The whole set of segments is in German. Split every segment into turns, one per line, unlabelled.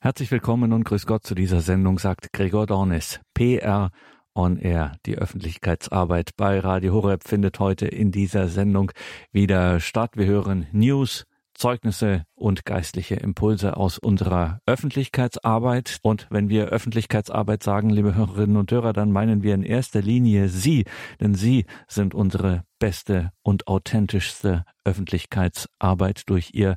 Herzlich willkommen und grüß Gott zu dieser Sendung, sagt Gregor Dornis. PR on Air. Die Öffentlichkeitsarbeit bei Radio Horeb findet heute in dieser Sendung wieder statt. Wir hören News, Zeugnisse und geistliche Impulse aus unserer Öffentlichkeitsarbeit. Und wenn wir Öffentlichkeitsarbeit sagen, liebe Hörerinnen und Hörer, dann meinen wir in erster Linie Sie, denn Sie sind unsere beste und authentischste Öffentlichkeitsarbeit durch Ihr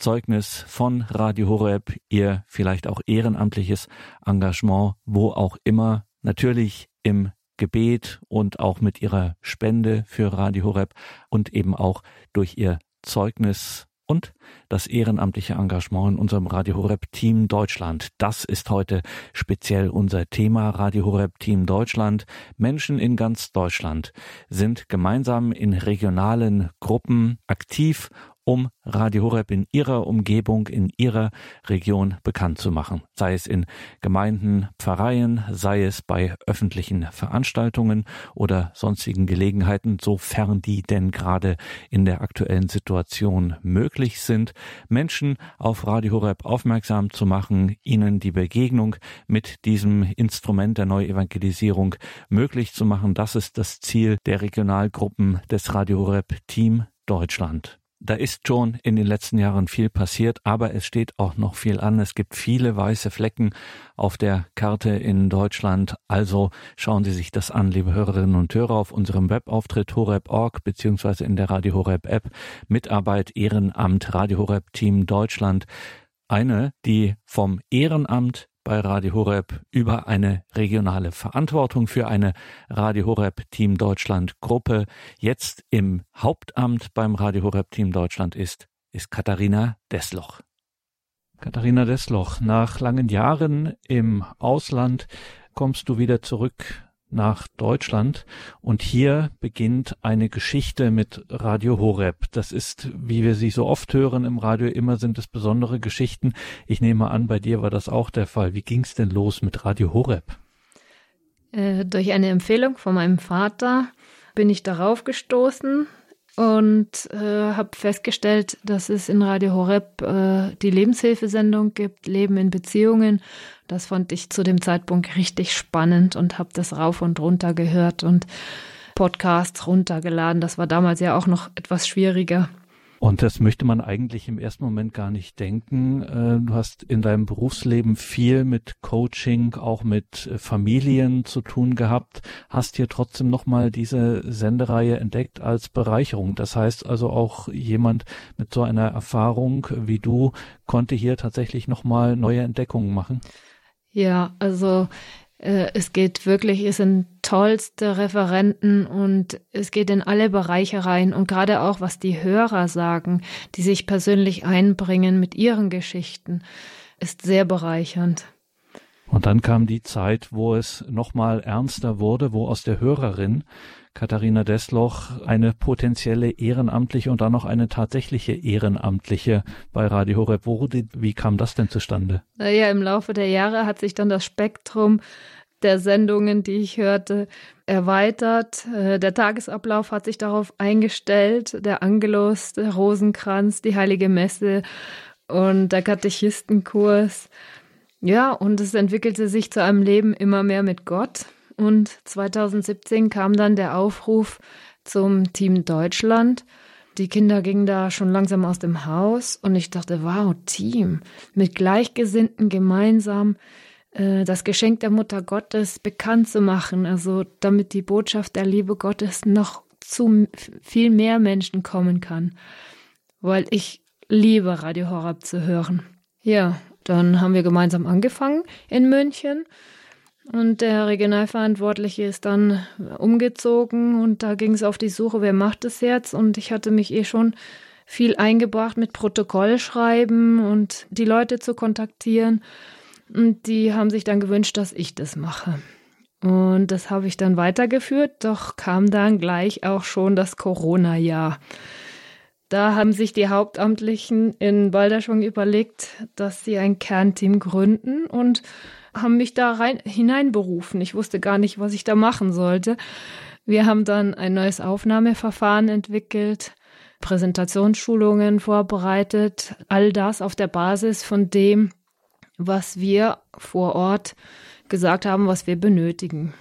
Zeugnis von Radio Horeb, Ihr vielleicht auch ehrenamtliches Engagement, wo auch immer, natürlich im Gebet und auch mit Ihrer Spende für Radio Horeb und eben auch durch Ihr Zeugnis und das ehrenamtliche Engagement in unserem Radio Horeb Team Deutschland. Das ist heute speziell unser Thema Radio Horeb Team Deutschland. Menschen in ganz Deutschland sind gemeinsam in regionalen Gruppen aktiv um Radio Horeb in ihrer Umgebung, in ihrer Region bekannt zu machen. Sei es in Gemeinden, Pfarreien, sei es bei öffentlichen Veranstaltungen oder sonstigen Gelegenheiten, sofern die denn gerade in der aktuellen Situation möglich sind, Menschen auf Radio Horeb aufmerksam zu machen, ihnen die Begegnung mit diesem Instrument der Neuevangelisierung möglich zu machen. Das ist das Ziel der Regionalgruppen des Radio Horeb Team Deutschland. Da ist schon in den letzten Jahren viel passiert, aber es steht auch noch viel an. Es gibt viele weiße Flecken auf der Karte in Deutschland. Also schauen Sie sich das an, liebe Hörerinnen und Hörer, auf unserem Webauftritt horeb.org beziehungsweise in der Radio Horeb App. Mitarbeit, Ehrenamt, Radio Horeb Team Deutschland. Eine, die vom Ehrenamt bei Radio Horeb über eine regionale Verantwortung für eine Radio Horeb Team Deutschland Gruppe jetzt im Hauptamt beim Radio Horeb Team Deutschland ist, ist Katharina Desloch. Katharina Desloch, nach langen Jahren im Ausland kommst du wieder zurück nach Deutschland und hier beginnt eine Geschichte mit Radio Horeb. Das ist, wie wir sie so oft hören im Radio, immer sind es besondere Geschichten. Ich nehme an, bei dir war das auch der Fall. Wie ging es denn los mit Radio Horeb?
Äh, durch eine Empfehlung von meinem Vater bin ich darauf gestoßen und äh, habe festgestellt, dass es in Radio Horeb äh, die Lebenshilfesendung gibt, Leben in Beziehungen. Das fand ich zu dem Zeitpunkt richtig spannend und habe das rauf und runter gehört und Podcasts runtergeladen. Das war damals ja auch noch etwas schwieriger.
Und das möchte man eigentlich im ersten Moment gar nicht denken. Äh, du hast in deinem Berufsleben viel mit Coaching, auch mit äh, Familien zu tun gehabt, hast hier trotzdem nochmal diese Sendereihe entdeckt als Bereicherung. Das heißt also auch jemand mit so einer Erfahrung wie du konnte hier tatsächlich nochmal neue Entdeckungen machen.
Ja, also es geht wirklich, es sind tollste Referenten und es geht in alle Bereiche rein und gerade auch, was die Hörer sagen, die sich persönlich einbringen mit ihren Geschichten, ist sehr bereichernd.
Und dann kam die Zeit, wo es nochmal ernster wurde, wo aus der Hörerin Katharina Desloch eine potenzielle ehrenamtliche und dann noch eine tatsächliche ehrenamtliche bei Radio Horeb wurde. Wie kam das denn zustande?
Naja, im Laufe der Jahre hat sich dann das Spektrum der Sendungen, die ich hörte, erweitert. Äh, der Tagesablauf hat sich darauf eingestellt. Der Angelus, der Rosenkranz, die Heilige Messe und der Katechistenkurs. Ja, und es entwickelte sich zu einem Leben immer mehr mit Gott. Und 2017 kam dann der Aufruf zum Team Deutschland. Die Kinder gingen da schon langsam aus dem Haus und ich dachte, wow, Team, mit Gleichgesinnten gemeinsam äh, das Geschenk der Mutter Gottes bekannt zu machen, also damit die Botschaft der Liebe Gottes noch zu viel mehr Menschen kommen kann. Weil ich liebe Radio Horab zu hören. Ja, dann haben wir gemeinsam angefangen in München und der Regionalverantwortliche ist dann umgezogen und da ging es auf die Suche, wer macht es jetzt? Und ich hatte mich eh schon viel eingebracht mit Protokoll schreiben und die Leute zu kontaktieren. Und die haben sich dann gewünscht, dass ich das mache. Und das habe ich dann weitergeführt, doch kam dann gleich auch schon das Corona-Jahr. Da haben sich die Hauptamtlichen in Balderschwang überlegt, dass sie ein Kernteam gründen und haben mich da rein, hineinberufen. Ich wusste gar nicht, was ich da machen sollte. Wir haben dann ein neues Aufnahmeverfahren entwickelt, Präsentationsschulungen vorbereitet, all das auf der Basis von dem, was wir vor Ort gesagt haben, was wir benötigen.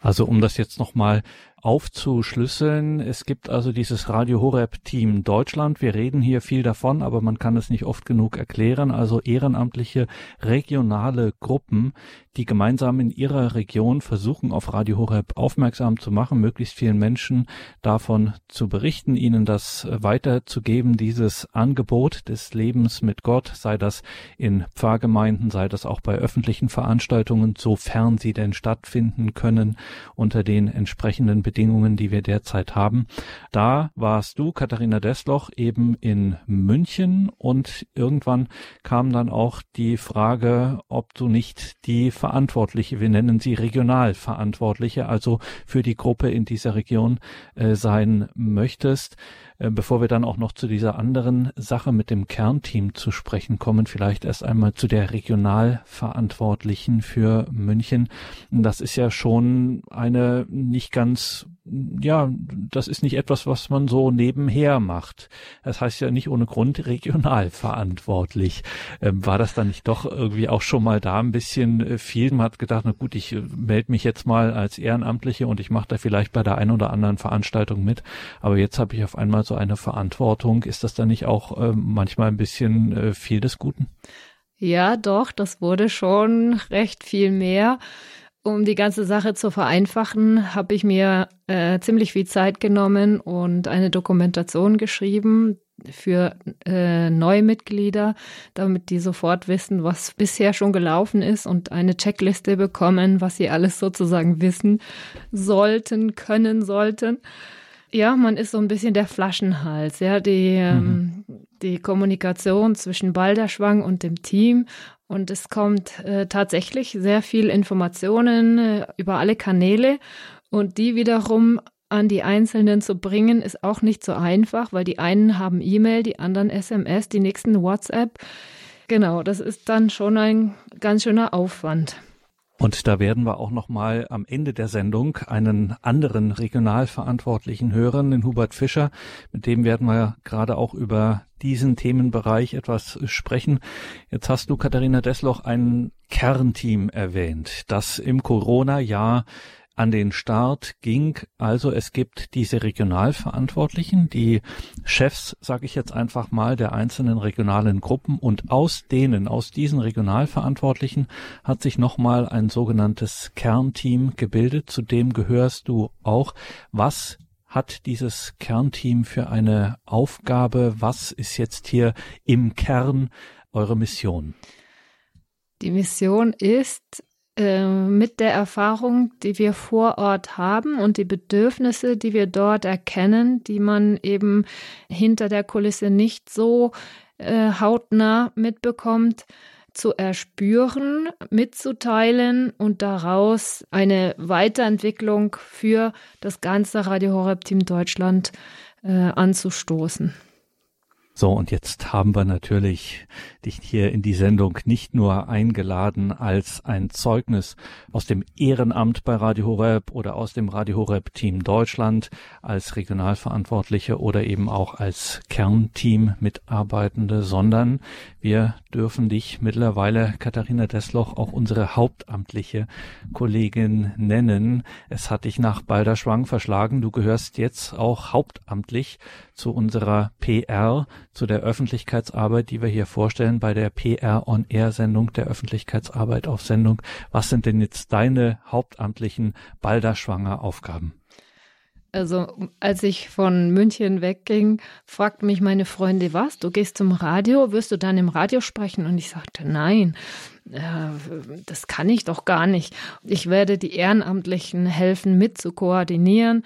Also um das jetzt nochmal aufzuschlüsseln. Es gibt also dieses Radio Horeb Team Deutschland. Wir reden hier viel davon, aber man kann es nicht oft genug erklären. Also ehrenamtliche regionale Gruppen, die gemeinsam in ihrer Region versuchen, auf Radio Horeb aufmerksam zu machen, möglichst vielen Menschen davon zu berichten, ihnen das weiterzugeben, dieses Angebot des Lebens mit Gott, sei das in Pfarrgemeinden, sei das auch bei öffentlichen Veranstaltungen, sofern sie denn stattfinden können, unter den entsprechenden Bedingungen, die wir derzeit haben. Da warst du, Katharina Desloch, eben in München und irgendwann kam dann auch die Frage, ob du nicht die Verantwortliche, wir nennen sie Regionalverantwortliche, also für die Gruppe in dieser Region äh, sein möchtest. Äh, bevor wir dann auch noch zu dieser anderen Sache mit dem Kernteam zu sprechen kommen, vielleicht erst einmal zu der Regionalverantwortlichen für München. Das ist ja schon eine nicht ganz ja, das ist nicht etwas, was man so nebenher macht. Das heißt ja nicht ohne Grund regional verantwortlich. Ähm, war das dann nicht doch irgendwie auch schon mal da ein bisschen äh, viel? Man hat gedacht, na gut, ich äh, melde mich jetzt mal als Ehrenamtliche und ich mache da vielleicht bei der einen oder anderen Veranstaltung mit. Aber jetzt habe ich auf einmal so eine Verantwortung. Ist das dann nicht auch äh, manchmal ein bisschen äh, viel des Guten?
Ja, doch, das wurde schon recht viel mehr. Um die ganze Sache zu vereinfachen, habe ich mir äh, ziemlich viel Zeit genommen und eine Dokumentation geschrieben für äh, Neumitglieder, damit die sofort wissen, was bisher schon gelaufen ist und eine Checkliste bekommen, was sie alles sozusagen wissen sollten, können sollten. Ja, man ist so ein bisschen der Flaschenhals, ja, die, ähm, mhm. die Kommunikation zwischen Balderschwang und dem Team und es kommt äh, tatsächlich sehr viel Informationen äh, über alle Kanäle und die wiederum an die Einzelnen zu bringen, ist auch nicht so einfach, weil die einen haben E-Mail, die anderen SMS, die nächsten WhatsApp. Genau, das ist dann schon ein ganz schöner Aufwand.
Und da werden wir auch noch mal am Ende der Sendung einen anderen Regionalverantwortlichen hören, den Hubert Fischer. Mit dem werden wir gerade auch über diesen Themenbereich etwas sprechen. Jetzt hast du, Katharina Desloch, ein Kernteam erwähnt, das im Corona-Jahr an den Start ging. Also es gibt diese Regionalverantwortlichen, die Chefs, sage ich jetzt einfach mal, der einzelnen regionalen Gruppen und aus denen, aus diesen Regionalverantwortlichen hat sich nochmal ein sogenanntes Kernteam gebildet. Zu dem gehörst du auch. Was hat dieses Kernteam für eine Aufgabe? Was ist jetzt hier im Kern eure Mission?
Die Mission ist, ähm, mit der Erfahrung, die wir vor Ort haben und die Bedürfnisse, die wir dort erkennen, die man eben hinter der Kulisse nicht so äh, hautnah mitbekommt, zu erspüren, mitzuteilen und daraus eine Weiterentwicklung für das ganze Radio Horeb Team Deutschland äh, anzustoßen.
So, und jetzt haben wir natürlich dich hier in die Sendung nicht nur eingeladen als ein Zeugnis aus dem Ehrenamt bei Radio Horeb oder aus dem Radio Horeb Team Deutschland als Regionalverantwortliche oder eben auch als Kernteam Mitarbeitende, sondern wir dürfen dich mittlerweile, Katharina Desloch, auch unsere hauptamtliche Kollegin nennen. Es hat dich nach Balderschwang verschlagen. Du gehörst jetzt auch hauptamtlich zu unserer PR, zu der Öffentlichkeitsarbeit, die wir hier vorstellen bei der PR on Air Sendung, der Öffentlichkeitsarbeit auf Sendung. Was sind denn jetzt deine hauptamtlichen Balderschwanger Aufgaben?
Also als ich von München wegging, fragte mich meine Freunde, was, du gehst zum Radio, wirst du dann im Radio sprechen? Und ich sagte, nein, äh, das kann ich doch gar nicht. Ich werde die Ehrenamtlichen helfen, mit zu koordinieren.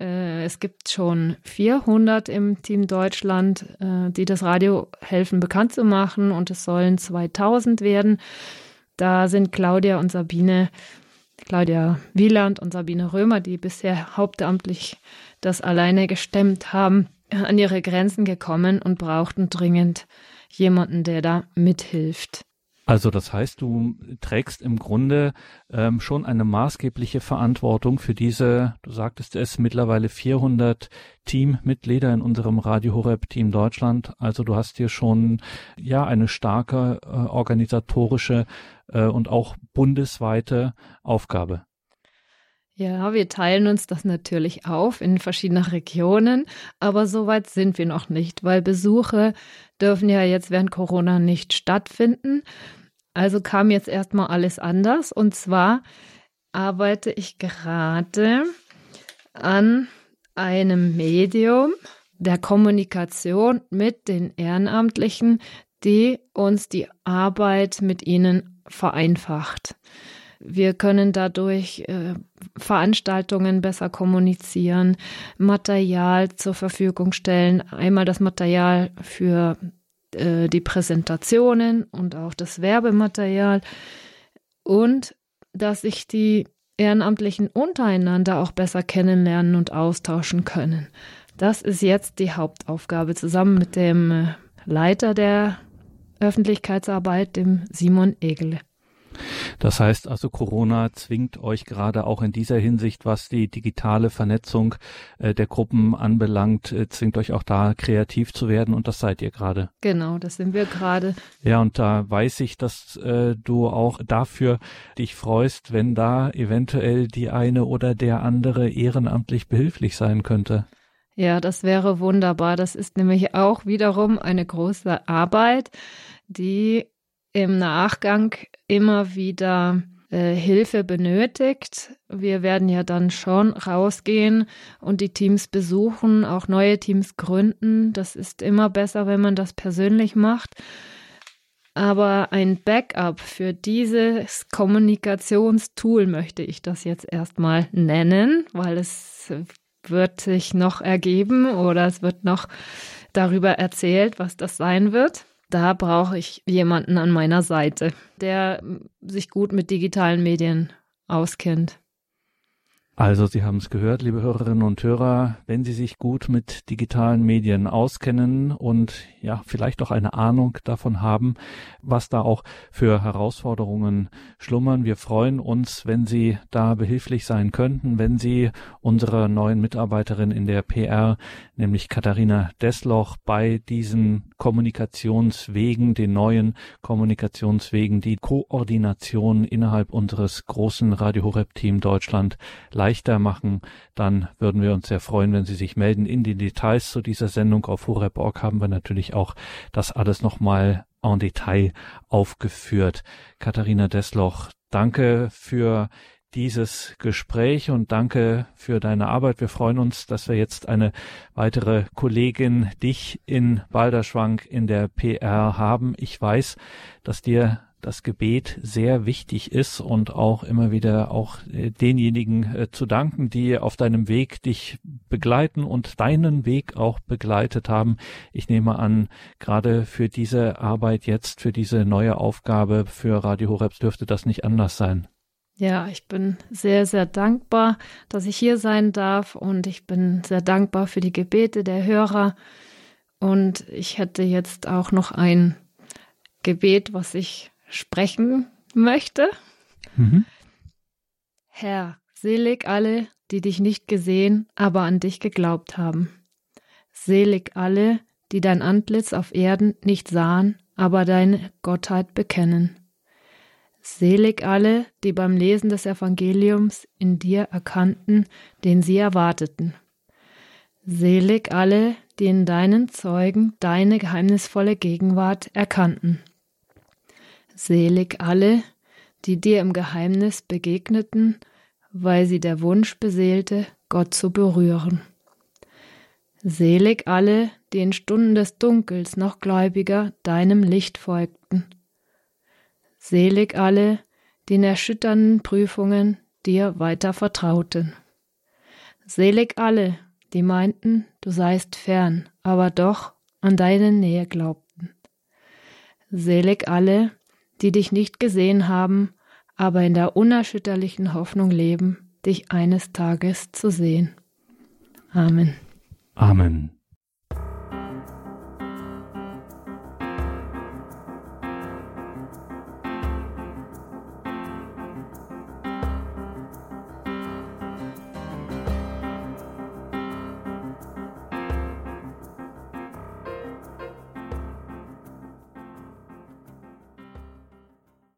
Äh, es gibt schon 400 im Team Deutschland, äh, die das Radio helfen bekannt zu machen und es sollen 2000 werden. Da sind Claudia und Sabine, Claudia Wieland und Sabine Römer, die bisher hauptamtlich das alleine gestemmt haben, an ihre Grenzen gekommen und brauchten dringend jemanden, der da mithilft.
Also das heißt, du trägst im Grunde ähm, schon eine maßgebliche Verantwortung für diese, du sagtest es, mittlerweile 400 Teammitglieder in unserem Radio Horeb Team Deutschland. Also du hast hier schon ja eine starke äh, organisatorische äh, und auch bundesweite Aufgabe.
Ja, wir teilen uns das natürlich auf in verschiedene Regionen, aber so weit sind wir noch nicht, weil Besuche dürfen ja jetzt während Corona nicht stattfinden. Also kam jetzt erstmal alles anders und zwar arbeite ich gerade an einem Medium der Kommunikation mit den Ehrenamtlichen, die uns die Arbeit mit ihnen vereinfacht. Wir können dadurch äh, Veranstaltungen besser kommunizieren, Material zur Verfügung stellen. Einmal das Material für äh, die Präsentationen und auch das Werbematerial und dass sich die Ehrenamtlichen untereinander auch besser kennenlernen und austauschen können. Das ist jetzt die Hauptaufgabe zusammen mit dem äh, Leiter der Öffentlichkeitsarbeit, dem Simon Egele.
Das heißt also, Corona zwingt euch gerade auch in dieser Hinsicht, was die digitale Vernetzung äh, der Gruppen anbelangt, äh, zwingt euch auch da kreativ zu werden und das seid ihr gerade.
Genau, das sind wir gerade.
Ja, und da weiß ich, dass äh, du auch dafür dich freust, wenn da eventuell die eine oder der andere ehrenamtlich behilflich sein könnte.
Ja, das wäre wunderbar. Das ist nämlich auch wiederum eine große Arbeit, die im Nachgang immer wieder äh, Hilfe benötigt. Wir werden ja dann schon rausgehen und die Teams besuchen, auch neue Teams gründen. Das ist immer besser, wenn man das persönlich macht. Aber ein Backup für dieses Kommunikationstool möchte ich das jetzt erstmal nennen, weil es wird sich noch ergeben oder es wird noch darüber erzählt, was das sein wird da brauche ich jemanden an meiner Seite, der sich gut mit digitalen Medien auskennt.
Also, Sie haben es gehört, liebe Hörerinnen und Hörer, wenn Sie sich gut mit digitalen Medien auskennen und ja, vielleicht auch eine Ahnung davon haben, was da auch für Herausforderungen schlummern. Wir freuen uns, wenn Sie da behilflich sein könnten, wenn Sie unserer neuen Mitarbeiterin in der PR, nämlich Katharina Desloch, bei diesen Kommunikationswegen, den neuen Kommunikationswegen, die Koordination innerhalb unseres großen Radio Horeb Team Deutschland leichter machen, dann würden wir uns sehr freuen, wenn Sie sich melden. In den Details zu dieser Sendung auf horeb.org haben wir natürlich auch das alles nochmal en Detail aufgeführt. Katharina Desloch, danke für dieses Gespräch und danke für deine Arbeit. Wir freuen uns, dass wir jetzt eine weitere Kollegin, dich in Balderschwang in der PR haben. Ich weiß, dass dir das Gebet sehr wichtig ist und auch immer wieder auch äh, denjenigen äh, zu danken, die auf deinem Weg dich begleiten und deinen Weg auch begleitet haben. Ich nehme an, gerade für diese Arbeit jetzt, für diese neue Aufgabe für Radio Horebs dürfte das nicht anders sein.
Ja, ich bin sehr, sehr dankbar, dass ich hier sein darf und ich bin sehr dankbar für die Gebete der Hörer. Und ich hätte jetzt auch noch ein Gebet, was ich sprechen möchte. Mhm. Herr, selig alle, die dich nicht gesehen, aber an dich geglaubt haben. Selig alle, die dein Antlitz auf Erden nicht sahen, aber deine Gottheit bekennen. Selig alle, die beim Lesen des Evangeliums in dir erkannten, den sie erwarteten. Selig alle, die in deinen Zeugen deine geheimnisvolle Gegenwart erkannten. Selig alle, die dir im Geheimnis begegneten, weil sie der Wunsch beseelte, Gott zu berühren. Selig alle, die in Stunden des Dunkels noch gläubiger deinem Licht folgten. Selig alle, die in erschütternden Prüfungen dir weiter vertrauten. Selig alle, die meinten, du seist fern, aber doch an deine Nähe glaubten. Selig alle, die dich nicht gesehen haben, aber in der unerschütterlichen Hoffnung leben, dich eines Tages zu sehen. Amen.
Amen.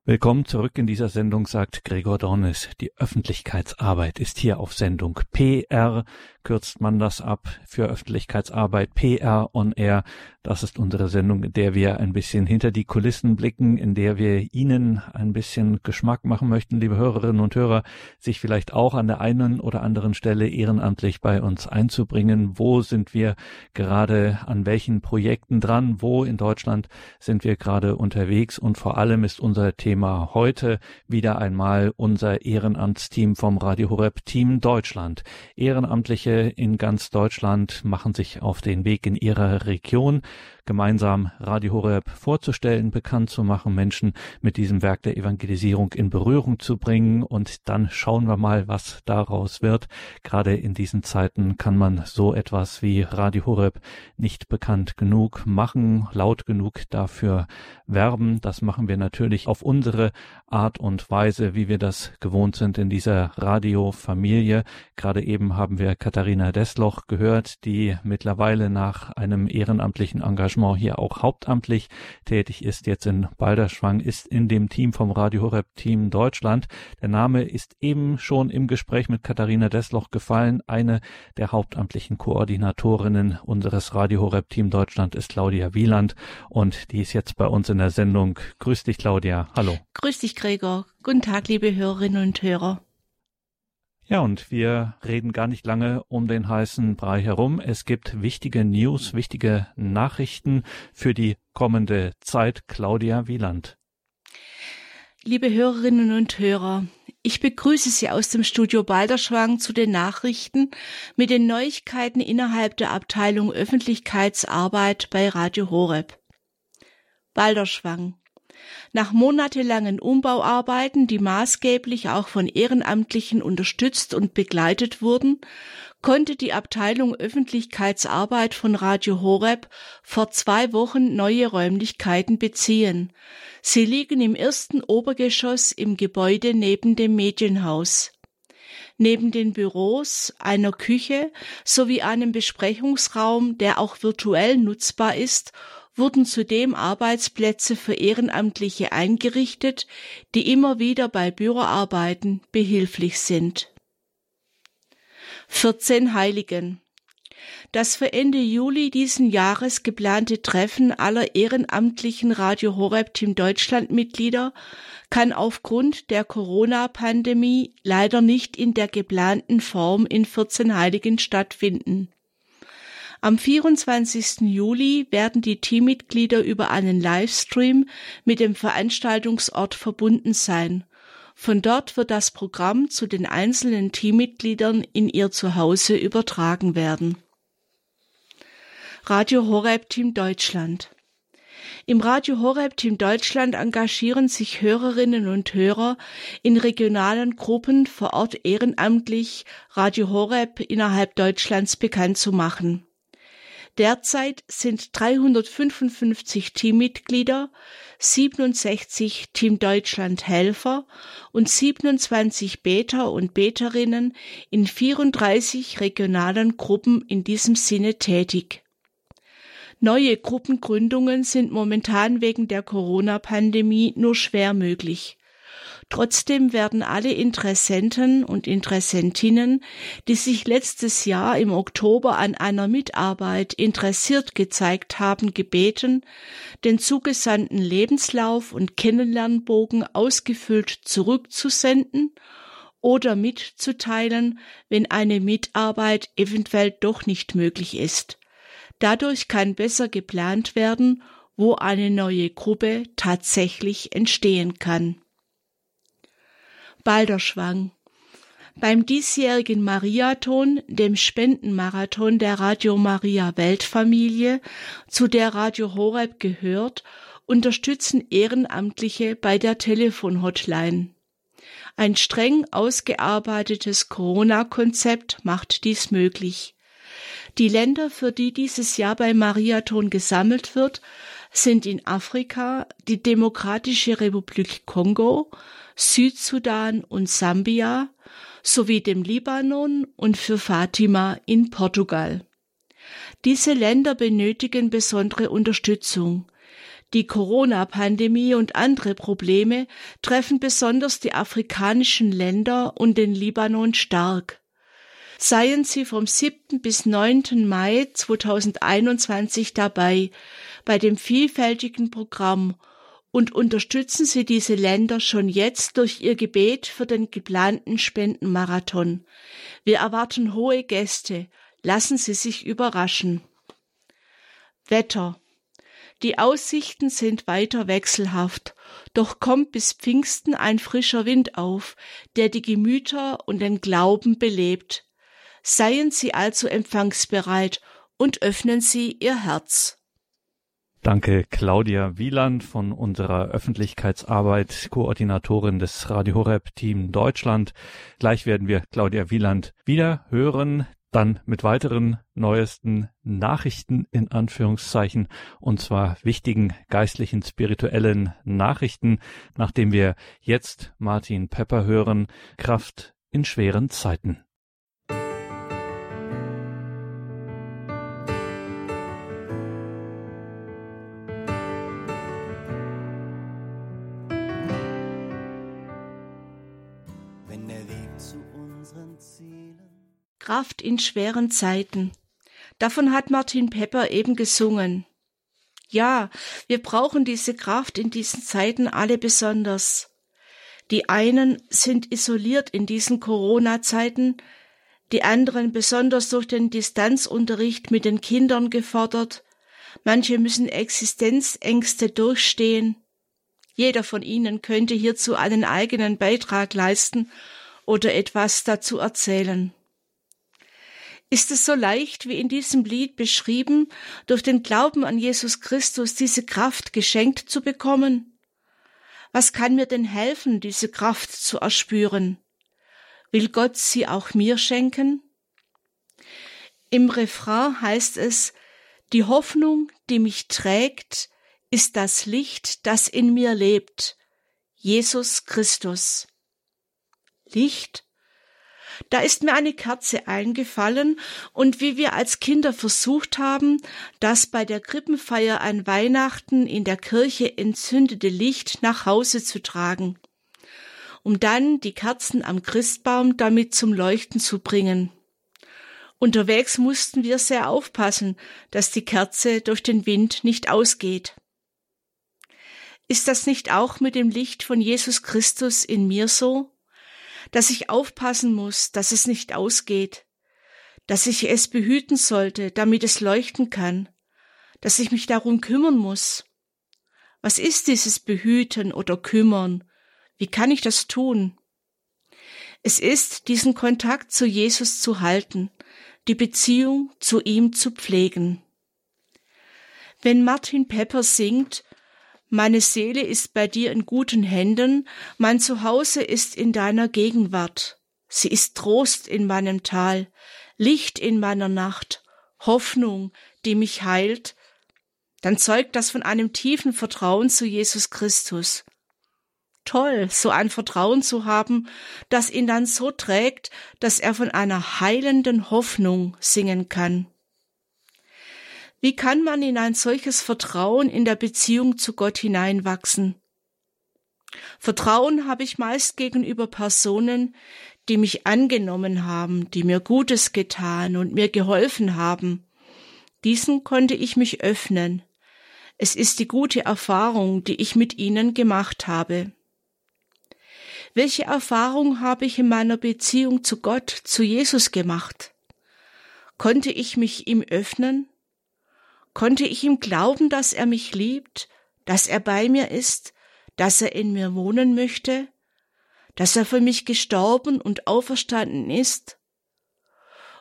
Willkommen zurück in dieser Sendung, sagt Gregor Dornes. Die Öffentlichkeitsarbeit ist hier auf Sendung. PR kürzt man das ab für Öffentlichkeitsarbeit. PR on Air. Das ist unsere Sendung, in der wir ein bisschen hinter die Kulissen blicken, in der wir Ihnen ein bisschen Geschmack machen möchten, liebe Hörerinnen und Hörer, sich vielleicht auch an der einen oder anderen Stelle ehrenamtlich bei uns einzubringen. Wo sind wir gerade an welchen Projekten dran? Wo in Deutschland sind wir gerade unterwegs? Und vor allem ist unser Thema heute wieder einmal unser Ehrenamtsteam vom Radio Horeb Team Deutschland. Ehrenamtliche in ganz Deutschland machen sich auf den Weg in ihrer Region gemeinsam Radio Horeb vorzustellen, bekannt zu machen, Menschen mit diesem Werk der Evangelisierung in Berührung zu bringen. Und dann schauen wir mal, was daraus wird. Gerade in diesen Zeiten kann man so etwas wie Radio Horeb nicht bekannt genug machen, laut genug dafür werben. Das machen wir natürlich auf unsere Art und Weise, wie wir das gewohnt sind in dieser Radiofamilie. Gerade eben haben wir Katharina Desloch gehört, die mittlerweile nach einem ehrenamtlichen Engagement hier auch hauptamtlich tätig ist, jetzt in Balderschwang, ist in dem Team vom Radio Horeb Team Deutschland. Der Name ist eben schon im Gespräch mit Katharina Desloch gefallen. Eine der hauptamtlichen Koordinatorinnen unseres Radio Horeb Team Deutschland ist Claudia Wieland und die ist jetzt bei uns in der Sendung. Grüß dich, Claudia. Hallo.
Grüß dich, Gregor. Guten Tag, liebe Hörerinnen und Hörer.
Ja, und wir reden gar nicht lange um den heißen Brei herum. Es gibt wichtige News, wichtige Nachrichten für die kommende Zeit. Claudia Wieland.
Liebe Hörerinnen und Hörer, ich begrüße Sie aus dem Studio Balderschwang zu den Nachrichten mit den Neuigkeiten innerhalb der Abteilung Öffentlichkeitsarbeit bei Radio Horeb. Balderschwang. Nach monatelangen Umbauarbeiten, die maßgeblich auch von Ehrenamtlichen unterstützt und begleitet wurden, konnte die Abteilung Öffentlichkeitsarbeit von Radio Horeb vor zwei Wochen neue Räumlichkeiten beziehen. Sie liegen im ersten Obergeschoss im Gebäude neben dem Medienhaus. Neben den Büros, einer Küche sowie einem Besprechungsraum, der auch virtuell nutzbar ist wurden zudem Arbeitsplätze für Ehrenamtliche eingerichtet, die immer wieder bei Büroarbeiten behilflich sind. 14 Heiligen das für Ende Juli diesen Jahres geplante Treffen aller ehrenamtlichen Radio Horeb Team Deutschland Mitglieder kann aufgrund der Corona-Pandemie leider nicht in der geplanten Form in 14 Heiligen stattfinden. Am 24. Juli werden die Teammitglieder über einen Livestream mit dem Veranstaltungsort verbunden sein. Von dort wird das Programm zu den einzelnen Teammitgliedern in ihr Zuhause übertragen werden. Radio Horeb Team Deutschland im Radio Horeb Team Deutschland engagieren sich Hörerinnen und Hörer in regionalen Gruppen vor Ort ehrenamtlich Radio Horeb innerhalb Deutschlands bekannt zu machen. Derzeit sind 355 Teammitglieder, 67 Team Deutschland Helfer und 27 Beter und Beterinnen in 34 regionalen Gruppen in diesem Sinne tätig. Neue Gruppengründungen sind momentan wegen der Corona-Pandemie nur schwer möglich. Trotzdem werden alle Interessenten und Interessentinnen, die sich letztes Jahr im Oktober an einer Mitarbeit interessiert gezeigt haben, gebeten, den zugesandten Lebenslauf und Kennenlernbogen ausgefüllt zurückzusenden oder mitzuteilen, wenn eine Mitarbeit eventuell doch nicht möglich ist. Dadurch kann besser geplant werden, wo eine neue Gruppe tatsächlich entstehen kann. Balderschwang. Beim diesjährigen Mariathon, dem Spendenmarathon der Radio Maria Weltfamilie, zu der Radio Horeb gehört, unterstützen Ehrenamtliche bei der Telefonhotline. Ein streng ausgearbeitetes Corona-Konzept macht dies möglich. Die Länder, für die dieses Jahr beim Mariathon gesammelt wird, sind in Afrika die Demokratische Republik Kongo, Südsudan und Sambia sowie dem Libanon und für Fatima in Portugal. Diese Länder benötigen besondere Unterstützung. Die Corona-Pandemie und andere Probleme treffen besonders die afrikanischen Länder und den Libanon stark. Seien Sie vom 7. bis 9. Mai 2021 dabei bei dem vielfältigen Programm und unterstützen Sie diese Länder schon jetzt durch Ihr Gebet für den geplanten Spendenmarathon. Wir erwarten hohe Gäste. Lassen Sie sich überraschen. Wetter die Aussichten sind weiter wechselhaft, doch kommt bis Pfingsten ein frischer Wind auf, der die Gemüter und den Glauben belebt. Seien Sie also empfangsbereit und öffnen Sie Ihr Herz.
Danke, Claudia Wieland von unserer Öffentlichkeitsarbeit, Koordinatorin des Radio Horeb Team Deutschland. Gleich werden wir Claudia Wieland wieder hören dann mit weiteren neuesten Nachrichten in Anführungszeichen und zwar wichtigen geistlichen, spirituellen Nachrichten, nachdem wir jetzt Martin Pepper hören, Kraft in schweren Zeiten.
Kraft in schweren Zeiten. Davon hat Martin Pepper eben gesungen. Ja, wir brauchen diese Kraft in diesen Zeiten alle besonders. Die einen sind isoliert in diesen Corona-Zeiten, die anderen besonders durch den Distanzunterricht mit den Kindern gefordert, manche müssen Existenzängste durchstehen. Jeder von ihnen könnte hierzu einen eigenen Beitrag leisten oder etwas dazu erzählen. Ist es so leicht, wie in diesem Lied beschrieben, durch den Glauben an Jesus Christus diese Kraft geschenkt zu bekommen? Was kann mir denn helfen, diese Kraft zu erspüren? Will Gott sie auch mir schenken? Im Refrain heißt es, die Hoffnung, die mich trägt, ist das Licht, das in mir lebt, Jesus Christus. Licht da ist mir eine Kerze eingefallen und wie wir als Kinder versucht haben, das bei der Krippenfeier an Weihnachten in der Kirche entzündete Licht nach Hause zu tragen, um dann die Kerzen am Christbaum damit zum Leuchten zu bringen. Unterwegs mussten wir sehr aufpassen, dass die Kerze durch den Wind nicht ausgeht. Ist das nicht auch mit dem Licht von Jesus Christus in mir so? Dass ich aufpassen muss, dass es nicht ausgeht, dass ich es behüten sollte, damit es leuchten kann, dass ich mich darum kümmern muss. Was ist dieses Behüten oder Kümmern? Wie kann ich das tun? Es ist, diesen Kontakt zu Jesus zu halten, die Beziehung zu ihm zu pflegen. Wenn Martin Pepper singt, meine Seele ist bei dir in guten Händen, mein Zuhause ist in deiner Gegenwart. Sie ist Trost in meinem Tal, Licht in meiner Nacht, Hoffnung, die mich heilt, dann zeugt das von einem tiefen Vertrauen zu Jesus Christus. Toll, so ein Vertrauen zu haben, das ihn dann so trägt, dass er von einer heilenden Hoffnung singen kann. Wie kann man in ein solches Vertrauen in der Beziehung zu Gott hineinwachsen? Vertrauen habe ich meist gegenüber Personen, die mich angenommen haben, die mir Gutes getan und mir geholfen haben. Diesen konnte ich mich öffnen. Es ist die gute Erfahrung, die ich mit ihnen gemacht habe. Welche Erfahrung habe ich in meiner Beziehung zu Gott, zu Jesus gemacht? Konnte ich mich ihm öffnen? Konnte ich ihm glauben, dass er mich liebt, dass er bei mir ist, dass er in mir wohnen möchte, dass er für mich gestorben und auferstanden ist?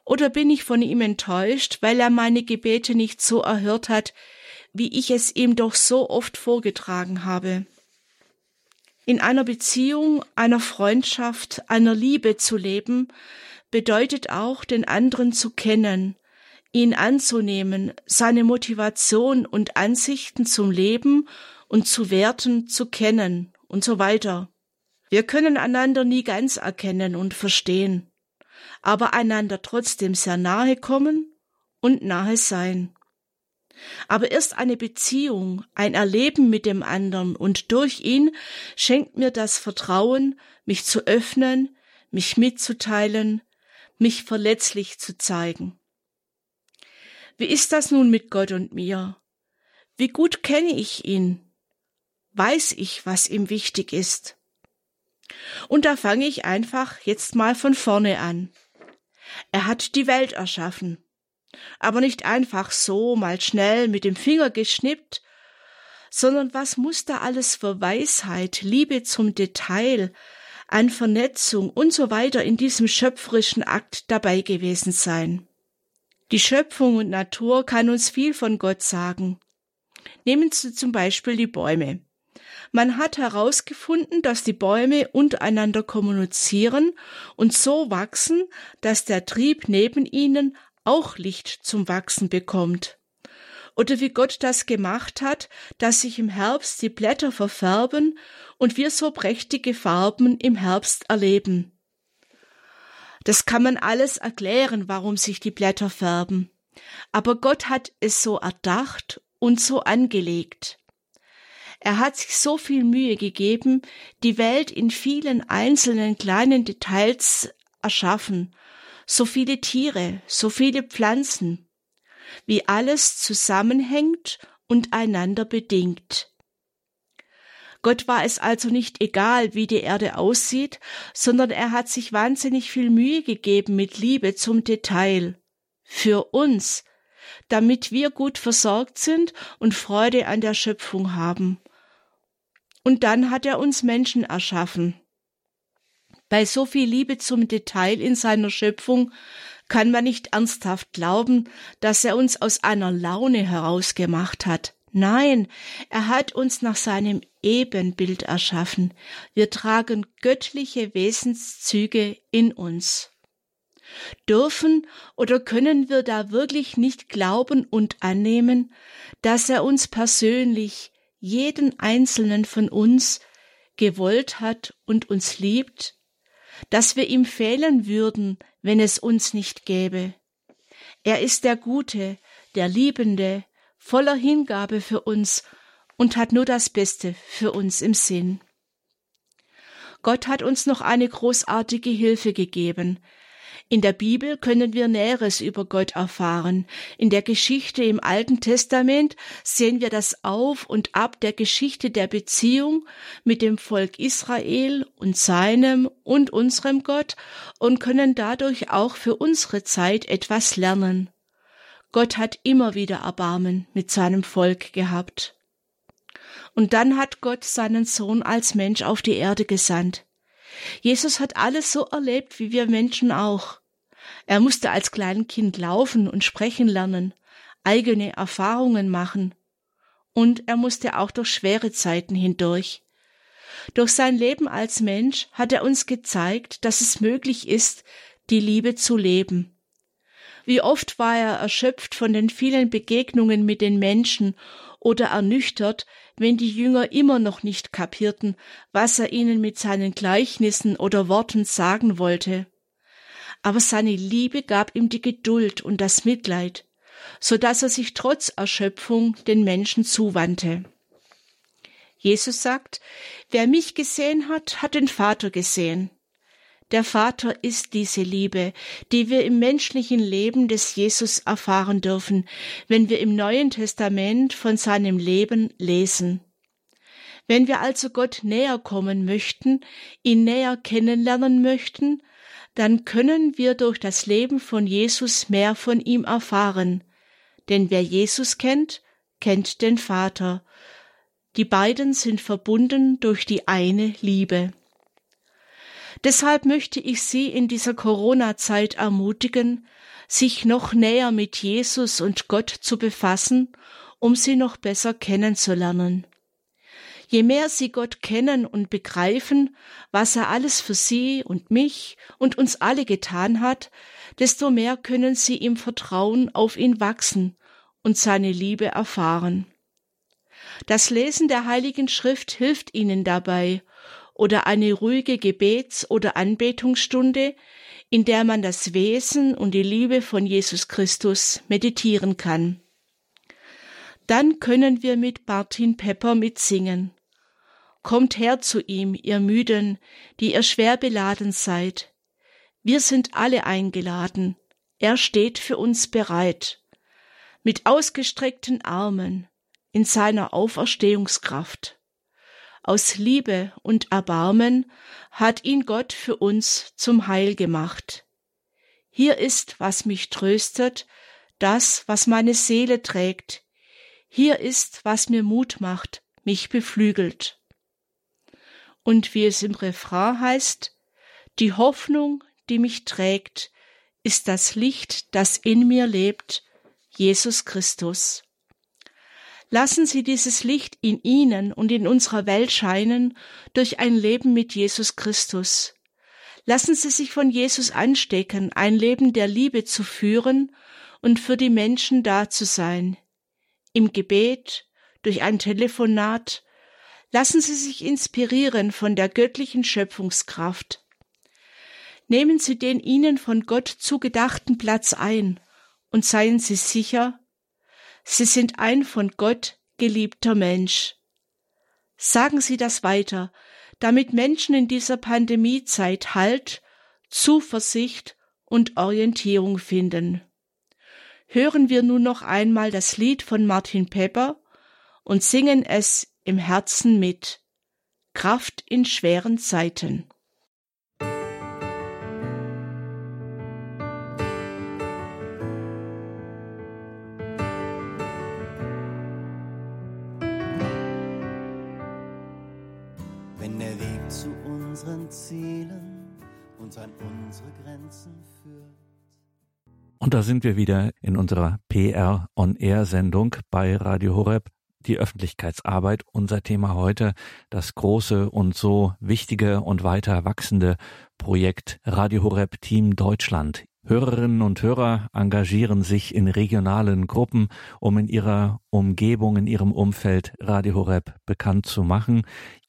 Oder bin ich von ihm enttäuscht, weil er meine Gebete nicht so erhört hat, wie ich es ihm doch so oft vorgetragen habe? In einer Beziehung, einer Freundschaft, einer Liebe zu leben, bedeutet auch, den anderen zu kennen, ihn anzunehmen, seine Motivation und Ansichten zum Leben und zu Werten zu kennen und so weiter. Wir können einander nie ganz erkennen und verstehen, aber einander trotzdem sehr nahe kommen und nahe sein. Aber erst eine Beziehung, ein Erleben mit dem anderen und durch ihn schenkt mir das Vertrauen, mich zu öffnen, mich mitzuteilen, mich verletzlich zu zeigen. Wie ist das nun mit Gott und mir? Wie gut kenne ich ihn? Weiß ich, was ihm wichtig ist? Und da fange ich einfach jetzt mal von vorne an. Er hat die Welt erschaffen. Aber nicht einfach so mal schnell mit dem Finger geschnippt, sondern was muss da alles für Weisheit, Liebe zum Detail, an Vernetzung und so weiter in diesem schöpferischen Akt dabei gewesen sein. Die Schöpfung und Natur kann uns viel von Gott sagen. Nehmen Sie zum Beispiel die Bäume. Man hat herausgefunden, dass die Bäume untereinander kommunizieren und so wachsen, dass der Trieb neben ihnen auch Licht zum Wachsen bekommt. Oder wie Gott das gemacht hat, dass sich im Herbst die Blätter verfärben und wir so prächtige Farben im Herbst erleben. Das kann man alles erklären, warum sich die Blätter färben. Aber Gott hat es so erdacht und so angelegt. Er hat sich so viel Mühe gegeben, die Welt in vielen einzelnen kleinen Details erschaffen, so viele Tiere, so viele Pflanzen, wie alles zusammenhängt und einander bedingt. Gott war es also nicht egal, wie die Erde aussieht, sondern er hat sich wahnsinnig viel Mühe gegeben mit Liebe zum Detail. Für uns, damit wir gut versorgt sind und Freude an der Schöpfung haben. Und dann hat er uns Menschen erschaffen. Bei so viel Liebe zum Detail in seiner Schöpfung kann man nicht ernsthaft glauben, dass er uns aus einer Laune herausgemacht hat. Nein, er hat uns nach seinem Ebenbild erschaffen. Wir tragen göttliche Wesenszüge in uns. Dürfen oder können wir da wirklich nicht glauben und annehmen, dass er uns persönlich, jeden einzelnen von uns, gewollt hat und uns liebt, dass wir ihm fehlen würden, wenn es uns nicht gäbe. Er ist der Gute, der Liebende, voller Hingabe für uns und hat nur das Beste für uns im Sinn. Gott hat uns noch eine großartige Hilfe gegeben, in der Bibel können wir Näheres über Gott erfahren. In der Geschichte im Alten Testament sehen wir das Auf und Ab der Geschichte der Beziehung mit dem Volk Israel und seinem und unserem Gott und können dadurch auch für unsere Zeit etwas lernen. Gott hat immer wieder Erbarmen mit seinem Volk gehabt. Und dann hat Gott seinen Sohn als Mensch auf die Erde gesandt. Jesus hat alles so erlebt wie wir Menschen auch. Er musste als Kleinkind laufen und sprechen lernen, eigene Erfahrungen machen. Und er musste auch durch schwere Zeiten hindurch. Durch sein Leben als Mensch hat er uns gezeigt, dass es möglich ist, die Liebe zu leben. Wie oft war er erschöpft von den vielen Begegnungen mit den Menschen oder ernüchtert, wenn die Jünger immer noch nicht kapierten, was er ihnen mit seinen Gleichnissen oder Worten sagen wollte. Aber seine Liebe gab ihm die Geduld und das Mitleid, so dass er sich trotz Erschöpfung den Menschen zuwandte. Jesus sagt, wer mich gesehen hat, hat den Vater gesehen. Der Vater ist diese Liebe, die wir im menschlichen Leben des Jesus erfahren dürfen, wenn wir im Neuen Testament von seinem Leben lesen. Wenn wir also Gott näher kommen möchten, ihn näher kennenlernen möchten, dann können wir durch das Leben von Jesus mehr von ihm erfahren. Denn wer Jesus kennt, kennt den Vater. Die beiden sind verbunden durch die eine Liebe. Deshalb möchte ich Sie in dieser Corona-Zeit ermutigen, sich noch näher mit Jesus und Gott zu befassen, um sie noch besser kennenzulernen. Je mehr Sie Gott kennen und begreifen, was er alles für Sie und mich und uns alle getan hat, desto mehr können Sie im Vertrauen auf ihn wachsen und seine Liebe erfahren. Das Lesen der Heiligen Schrift hilft Ihnen dabei oder eine ruhige Gebets- oder Anbetungsstunde, in der man das Wesen und die Liebe von Jesus Christus meditieren kann. Dann können wir mit Martin Pepper mitsingen. Kommt her zu ihm, ihr Müden, die ihr schwer beladen seid. Wir sind alle eingeladen. Er steht für uns bereit. Mit ausgestreckten Armen in seiner Auferstehungskraft. Aus Liebe und Erbarmen hat ihn Gott für uns zum Heil gemacht. Hier ist, was mich tröstet, das, was meine Seele trägt. Hier ist, was mir Mut macht, mich beflügelt. Und wie es im Refrain heißt, die Hoffnung, die mich trägt, ist das Licht, das in mir lebt, Jesus Christus. Lassen Sie dieses Licht in Ihnen und in unserer Welt scheinen durch ein Leben mit Jesus Christus. Lassen Sie sich von Jesus anstecken, ein Leben der Liebe zu führen und für die Menschen da zu sein. Im Gebet, durch ein Telefonat, lassen Sie sich inspirieren von der göttlichen Schöpfungskraft. Nehmen Sie den Ihnen von Gott zugedachten Platz ein und seien Sie sicher, Sie sind ein von Gott geliebter Mensch. Sagen Sie das weiter, damit Menschen in dieser Pandemiezeit Halt, Zuversicht und Orientierung finden. Hören wir nun noch einmal das Lied von Martin Pepper und singen es im Herzen mit. Kraft in schweren Zeiten.
Unsere Grenzen führt. Und da sind wir wieder in unserer PR On Air Sendung bei Radio Horeb. Die Öffentlichkeitsarbeit, unser Thema heute, das große und so wichtige und weiter wachsende Projekt Radio Horeb Team Deutschland. Hörerinnen und Hörer engagieren sich in regionalen Gruppen, um in ihrer Umgebung, in ihrem Umfeld Radio Horeb bekannt zu machen.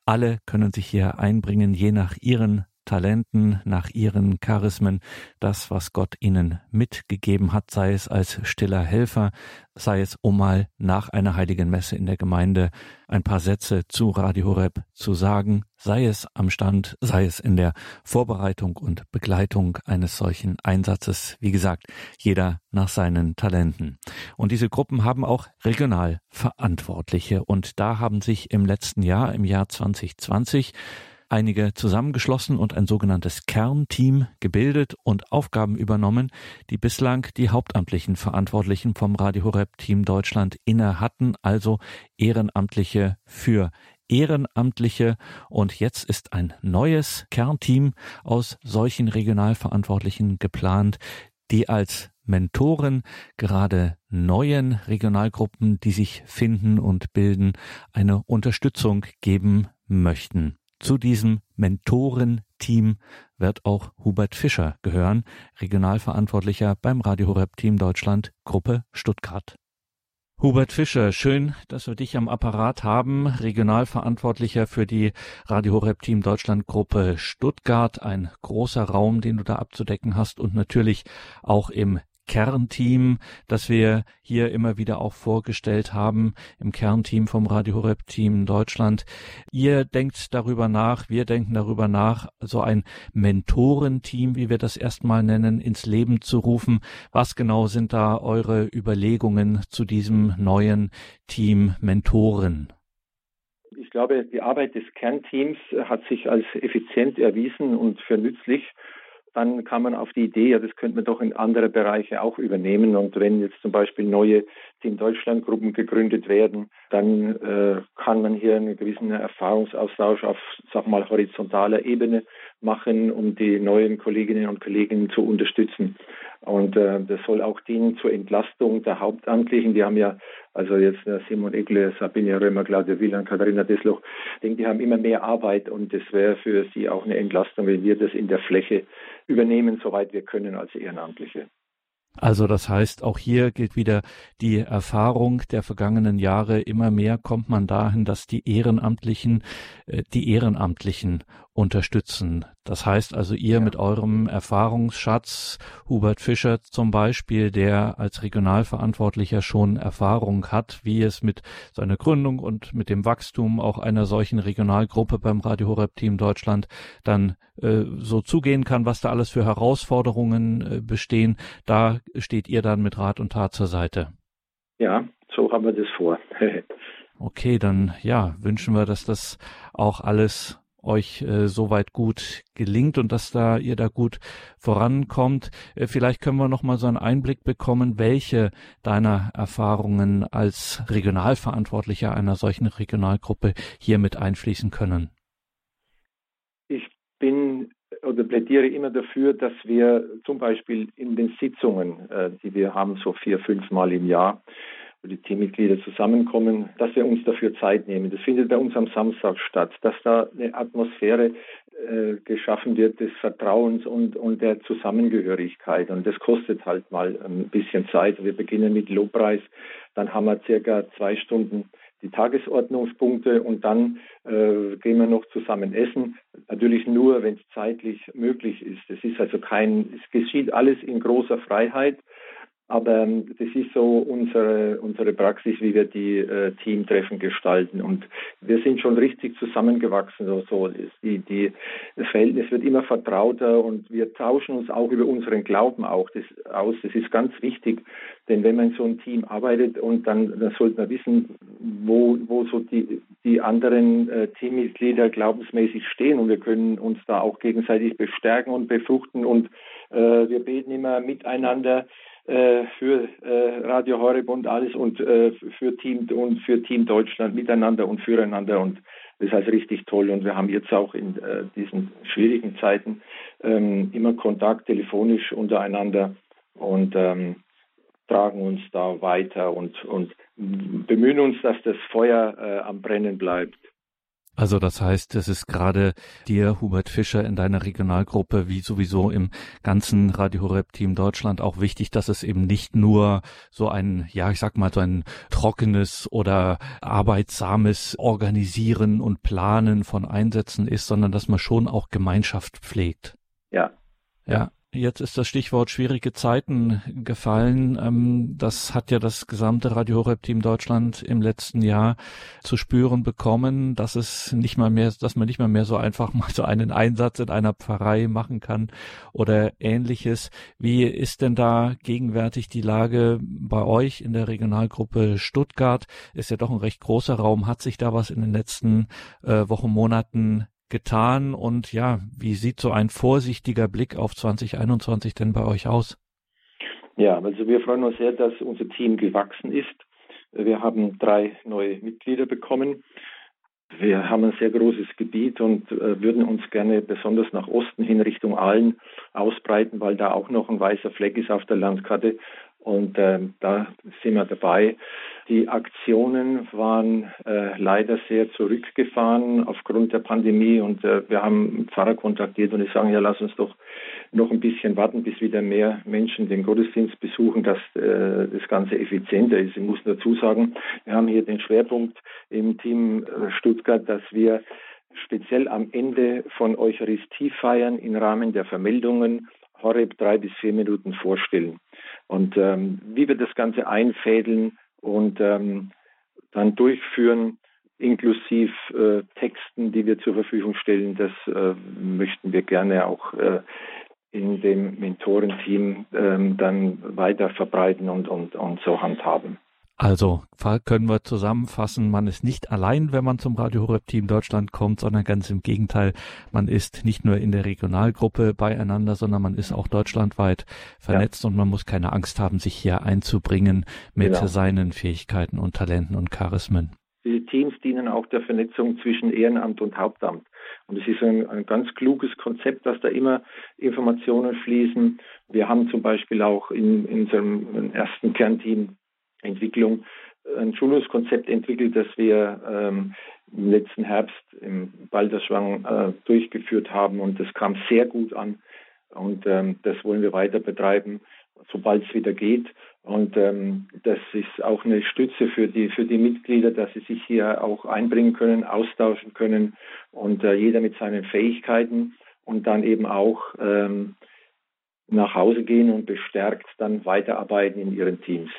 Alle können sich hier einbringen, je nach ihren Talenten, nach ihren Charismen, das, was Gott ihnen mitgegeben hat, sei es als stiller Helfer, sei es, um mal nach einer heiligen Messe in der Gemeinde ein paar Sätze zu Radio Horeb zu sagen, sei es am Stand, sei es in der Vorbereitung und Begleitung eines solchen Einsatzes. Wie gesagt, jeder nach seinen Talenten. Und diese Gruppen haben auch regional Verantwortliche. Und da haben sich im letzten Jahr, im Jahr 2020, einige zusammengeschlossen und ein sogenanntes Kernteam gebildet und Aufgaben übernommen, die bislang die hauptamtlichen Verantwortlichen vom Radio Horeb Team Deutschland inne hatten, also Ehrenamtliche für Ehrenamtliche und jetzt ist ein neues Kernteam aus solchen Regionalverantwortlichen geplant, die als Mentoren gerade neuen Regionalgruppen, die sich finden und bilden, eine Unterstützung geben möchten. Zu diesem Mentorenteam wird auch Hubert Fischer gehören, Regionalverantwortlicher beim Radio Horeb Team Deutschland Gruppe Stuttgart. Hubert Fischer, schön, dass wir dich am Apparat haben, Regionalverantwortlicher für die Radio Horeb Team Deutschland Gruppe Stuttgart, ein großer Raum, den du da abzudecken hast und natürlich auch im Kernteam, das wir hier immer wieder auch vorgestellt haben, im Kernteam vom Radio Horeb Team Deutschland. Ihr denkt darüber nach, wir denken darüber nach, so ein Mentorenteam, wie wir das erstmal nennen, ins Leben zu rufen. Was genau sind da eure Überlegungen zu diesem neuen Team Mentoren?
Ich glaube, die Arbeit des Kernteams hat sich als effizient erwiesen und für nützlich dann kam man auf die Idee, ja, das könnte man doch in andere Bereiche auch übernehmen. Und wenn jetzt zum Beispiel neue Team Deutschland Gruppen gegründet werden, dann äh, kann man hier einen gewissen Erfahrungsaustausch auf, sag mal, horizontaler Ebene machen, um die neuen Kolleginnen und Kollegen zu unterstützen. Und äh, das soll auch dienen zur Entlastung der Hauptamtlichen. Die haben ja also jetzt äh, Simon Egle, Sabine Römer, Claudia Wieland, Katharina Desloch, ich denke, die haben immer mehr Arbeit und das wäre für sie auch eine Entlastung, wenn wir das in der Fläche übernehmen, soweit wir können als Ehrenamtliche.
Also das heißt, auch hier gilt wieder die Erfahrung der vergangenen Jahre. Immer mehr kommt man dahin, dass die Ehrenamtlichen, äh, die Ehrenamtlichen unterstützen. Das heißt also, ihr ja. mit eurem Erfahrungsschatz, Hubert Fischer zum Beispiel, der als Regionalverantwortlicher schon Erfahrung hat, wie es mit seiner Gründung und mit dem Wachstum auch einer solchen Regionalgruppe beim Radio Horeb Team Deutschland dann äh, so zugehen kann, was da alles für Herausforderungen äh, bestehen, da steht ihr dann mit Rat und Tat zur Seite.
Ja, so haben wir das vor.
okay, dann ja, wünschen wir, dass das auch alles euch äh, soweit gut gelingt und dass da ihr da gut vorankommt. Äh, vielleicht können wir noch mal so einen Einblick bekommen, welche deiner Erfahrungen als Regionalverantwortlicher einer solchen Regionalgruppe hier mit einfließen können.
Ich bin oder plädiere immer dafür, dass wir zum Beispiel in den Sitzungen, äh, die wir haben, so vier, fünf Mal im Jahr, die Teammitglieder zusammenkommen, dass wir uns dafür Zeit nehmen. Das findet bei uns am Samstag statt, dass da eine Atmosphäre äh, geschaffen wird des Vertrauens und, und der Zusammengehörigkeit. Und das kostet halt mal ein bisschen Zeit. Wir beginnen mit Lobpreis, dann haben wir circa zwei Stunden die Tagesordnungspunkte und dann äh, gehen wir noch zusammen essen. Natürlich nur, wenn es zeitlich möglich ist. Es ist also kein, es geschieht alles in großer Freiheit. Aber ähm, das ist so unsere, unsere Praxis, wie wir die äh, Teamtreffen gestalten. Und wir sind schon richtig zusammengewachsen. So, so die, die, das Verhältnis wird immer vertrauter und wir tauschen uns auch über unseren Glauben auch das aus. Das ist ganz wichtig, denn wenn man in so einem Team arbeitet und dann, dann sollte man wissen, wo, wo so die, die anderen äh, Teammitglieder glaubensmäßig stehen. Und wir können uns da auch gegenseitig bestärken und befruchten. Und äh, wir beten immer miteinander für äh, Radio Horeb und alles und äh, für Team und für Team Deutschland miteinander und füreinander und das ist halt richtig toll und wir haben jetzt auch in äh, diesen schwierigen Zeiten ähm, immer Kontakt telefonisch untereinander und ähm, tragen uns da weiter und, und bemühen uns, dass das Feuer äh, am Brennen bleibt.
Also das heißt, es ist gerade dir, Hubert Fischer, in deiner Regionalgruppe, wie sowieso im ganzen Radio Horeb Team Deutschland auch wichtig, dass es eben nicht nur so ein, ja, ich sag mal, so ein trockenes oder arbeitsames Organisieren und Planen von Einsätzen ist, sondern dass man schon auch Gemeinschaft pflegt.
Ja.
Ja. Jetzt ist das Stichwort schwierige Zeiten gefallen. Ähm, das hat ja das gesamte Radio Horeb Team Deutschland im letzten Jahr zu spüren bekommen, dass es nicht mal mehr, dass man nicht mal mehr so einfach mal so einen Einsatz in einer Pfarrei machen kann oder ähnliches. Wie ist denn da gegenwärtig die Lage bei euch in der Regionalgruppe Stuttgart? Ist ja doch ein recht großer Raum. Hat sich da was in den letzten äh, Wochen, Monaten getan und ja, wie sieht so ein vorsichtiger Blick auf 2021 denn bei euch aus?
Ja, also wir freuen uns sehr, dass unser Team gewachsen ist. Wir haben drei neue Mitglieder bekommen. Wir haben ein sehr großes Gebiet und äh, würden uns gerne besonders nach Osten hin Richtung Aalen ausbreiten, weil da auch noch ein weißer Fleck ist auf der Landkarte. Und äh, da sind wir dabei. Die Aktionen waren äh, leider sehr zurückgefahren aufgrund der Pandemie und äh, wir haben Pfarrer kontaktiert und die sagen, ja, lass uns doch noch ein bisschen warten, bis wieder mehr Menschen den Gottesdienst besuchen, dass äh, das Ganze effizienter ist. Ich muss dazu sagen, wir haben hier den Schwerpunkt im Team äh, Stuttgart, dass wir speziell am Ende von Eucharistiefeiern im Rahmen der Vermeldungen Horeb drei bis vier Minuten vorstellen. Und ähm, wie wir das Ganze einfädeln und ähm, dann durchführen, inklusive äh, Texten, die wir zur Verfügung stellen, das äh, möchten wir gerne auch äh, in dem Mentorenteam ähm, dann weiter verbreiten und, und, und so handhaben.
Also können wir zusammenfassen, man ist nicht allein, wenn man zum Radio Horeb Team Deutschland kommt, sondern ganz im Gegenteil, man ist nicht nur in der Regionalgruppe beieinander, sondern man ist auch deutschlandweit vernetzt ja. und man muss keine Angst haben, sich hier einzubringen mit genau. seinen Fähigkeiten und Talenten und Charismen.
Die Teams dienen auch der Vernetzung zwischen Ehrenamt und Hauptamt. Und es ist ein, ein, ganz kluges Konzept, dass da immer Informationen fließen. Wir haben zum Beispiel auch in, in unserem ersten Kernteam Entwicklung ein Schulungskonzept entwickelt, das wir ähm, im letzten Herbst im Balderschwang äh, durchgeführt haben und das kam sehr gut an und ähm, das wollen wir weiter betreiben, sobald es wieder geht. Und ähm, das ist auch eine Stütze für die, für die Mitglieder, dass sie sich hier auch einbringen können, austauschen können und äh, jeder mit seinen Fähigkeiten und dann eben auch ähm, nach Hause gehen und bestärkt dann weiterarbeiten in ihren Teams.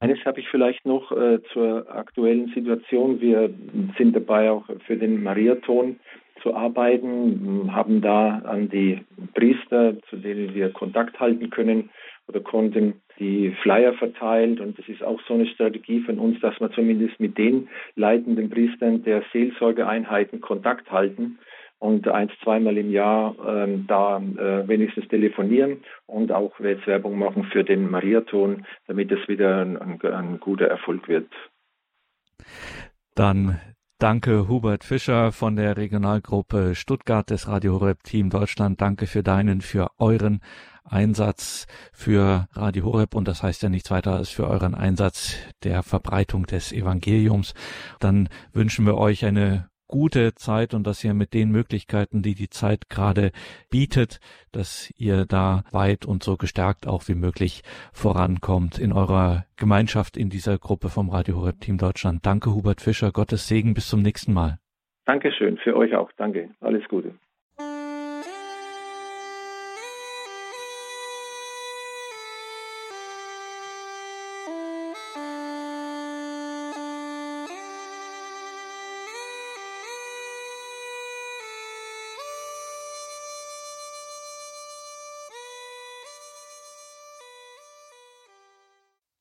Eines habe ich vielleicht noch äh, zur aktuellen Situation. Wir sind dabei, auch für den Mariathon zu arbeiten, haben da an die Priester, zu denen wir Kontakt halten können oder konnten, die Flyer verteilt. Und das ist auch so eine Strategie von uns, dass wir zumindest mit den leitenden Priestern der Seelsorgeeinheiten Kontakt halten und eins, zweimal im Jahr ähm, da äh, wenigstens telefonieren und auch jetzt Werbung machen für den Mariathon, damit es wieder ein, ein, ein guter Erfolg wird.
Dann Danke Hubert Fischer von der Regionalgruppe Stuttgart des Radio Horeb Team Deutschland. Danke für deinen, für euren Einsatz für Radio Horeb und das heißt ja nichts weiter als für euren Einsatz der Verbreitung des Evangeliums. Dann wünschen wir euch eine gute Zeit und dass ihr mit den Möglichkeiten, die die Zeit gerade bietet, dass ihr da weit und so gestärkt auch wie möglich vorankommt in eurer Gemeinschaft in dieser Gruppe vom Radio Horeb Team Deutschland. Danke Hubert Fischer, Gottes Segen, bis zum nächsten Mal.
Dankeschön, für euch auch. Danke. Alles Gute.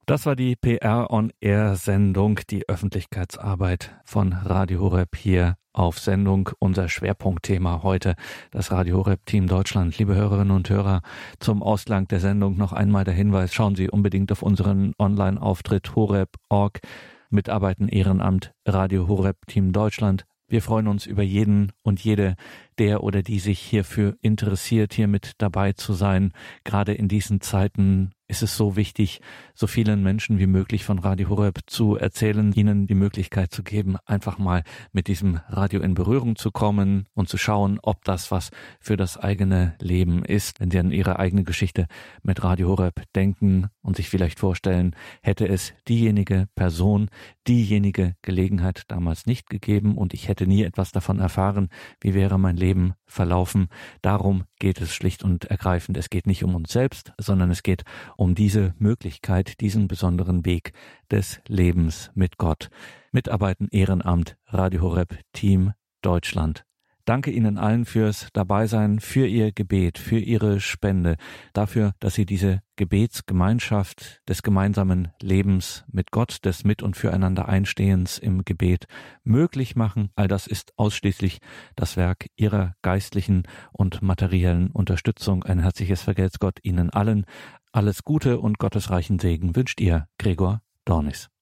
Das war die PR on Air Sendung, die Öffentlichkeitsarbeit von Radio Horeb hier auf Sendung. Unser Schwerpunktthema heute, das Radio Horeb Team Deutschland. Liebe Hörerinnen und Hörer, zum Ausgang der Sendung noch einmal der Hinweis, schauen Sie unbedingt auf unseren Online-Auftritt horeb.org. Mitarbeiten Ehrenamt Radio Horeb Team Deutschland. Wir freuen uns über jeden und jede, der oder die sich hierfür interessiert, hier mit dabei zu sein. Gerade in diesen Zeiten ist es so wichtig, so vielen Menschen wie möglich von Radio Horeb zu erzählen, ihnen die Möglichkeit zu geben, einfach mal mit diesem Radio in Berührung zu kommen und zu schauen, ob das was für das eigene Leben ist. Wenn sie an ihre eigene Geschichte mit Radio Horeb denken und sich vielleicht vorstellen, hätte es diejenige Person, diejenige Gelegenheit damals nicht gegeben und ich hätte nie etwas davon erfahren, wie wäre mein Leben verlaufen. Darum geht es schlicht und ergreifend. Es geht nicht um uns selbst, sondern es geht um diese Möglichkeit, diesen besonderen Weg des Lebens mit Gott. Mitarbeiten Ehrenamt Radio Horeb Team Deutschland. Danke Ihnen allen fürs Dabeisein, für Ihr Gebet, für Ihre Spende, dafür, dass Sie diese Gebetsgemeinschaft des gemeinsamen Lebens mit Gott, des Mit- und Füreinander Einstehens im Gebet möglich machen. All das ist ausschließlich das Werk Ihrer geistlichen und materiellen Unterstützung. Ein herzliches Vergelt's Gott Ihnen allen. Alles Gute und gottesreichen Segen wünscht Ihr Gregor Dornis.